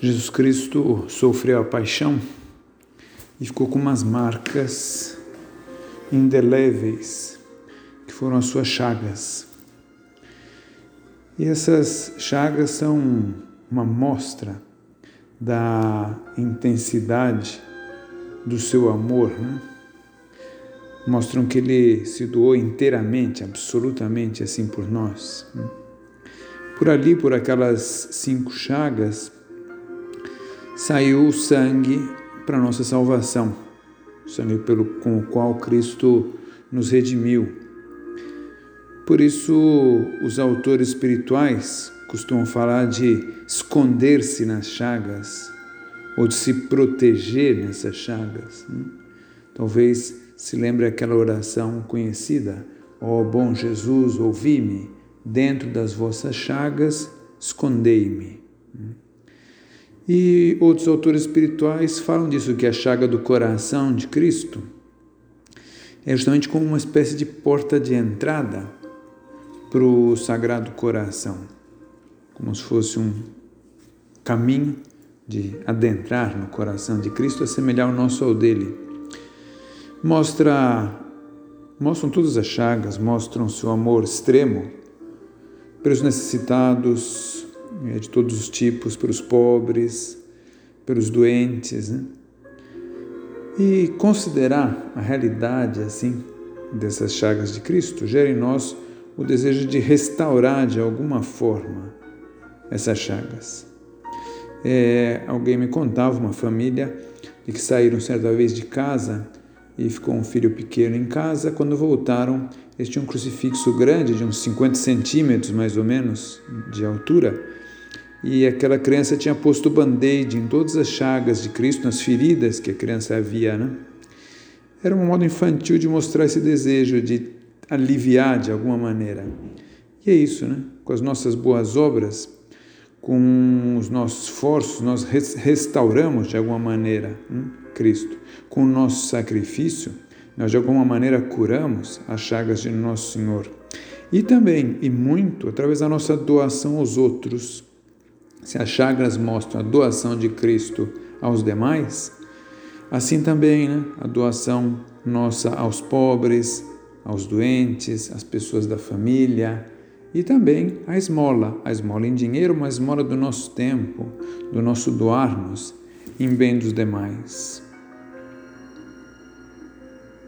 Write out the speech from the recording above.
Jesus Cristo sofreu a paixão e ficou com umas marcas indeléveis, que foram as suas chagas. E essas chagas são uma mostra da intensidade do seu amor, né? mostram que ele se doou inteiramente, absolutamente assim por nós. Né? Por ali, por aquelas cinco chagas, saiu o sangue para nossa salvação, o sangue pelo, com o qual Cristo nos redimiu. Por isso, os autores espirituais costumam falar de esconder-se nas chagas ou de se proteger nessas chagas. Né? Talvez se lembre aquela oração conhecida: Ó oh, bom Jesus, ouvi-me, dentro das vossas chagas, escondei-me. E outros autores espirituais falam disso, que a chaga do coração de Cristo é justamente como uma espécie de porta de entrada para o Sagrado Coração, como se fosse um caminho de adentrar no coração de Cristo, assemelhar o nosso ao dele. Mostra, mostram todas as chagas, mostram seu amor extremo pelos necessitados, é, de todos os tipos, pelos pobres, pelos doentes, né? E considerar a realidade assim dessas chagas de Cristo gera em nós o desejo de restaurar de alguma forma essas chagas. É, alguém me contava uma família de que saíram certa vez de casa e ficou um filho pequeno em casa. Quando voltaram, tinham um crucifixo grande, de uns 50 centímetros mais ou menos de altura, e aquela criança tinha posto band-aid em todas as chagas de Cristo, nas feridas que a criança havia, né? Era um modo infantil de mostrar esse desejo de aliviar de alguma maneira. E é isso, né? Com as nossas boas obras, com os nossos esforços, nós restauramos de alguma maneira hein? Cristo. Com o nosso sacrifício, nós de alguma maneira curamos as chagas de nosso Senhor. E também, e muito, através da nossa doação aos outros, se as chagas mostram a doação de Cristo aos demais, assim também né, a doação nossa aos pobres, aos doentes, às pessoas da família e também a esmola, a esmola em dinheiro, uma esmola do nosso tempo, do nosso doarmos em bem dos demais.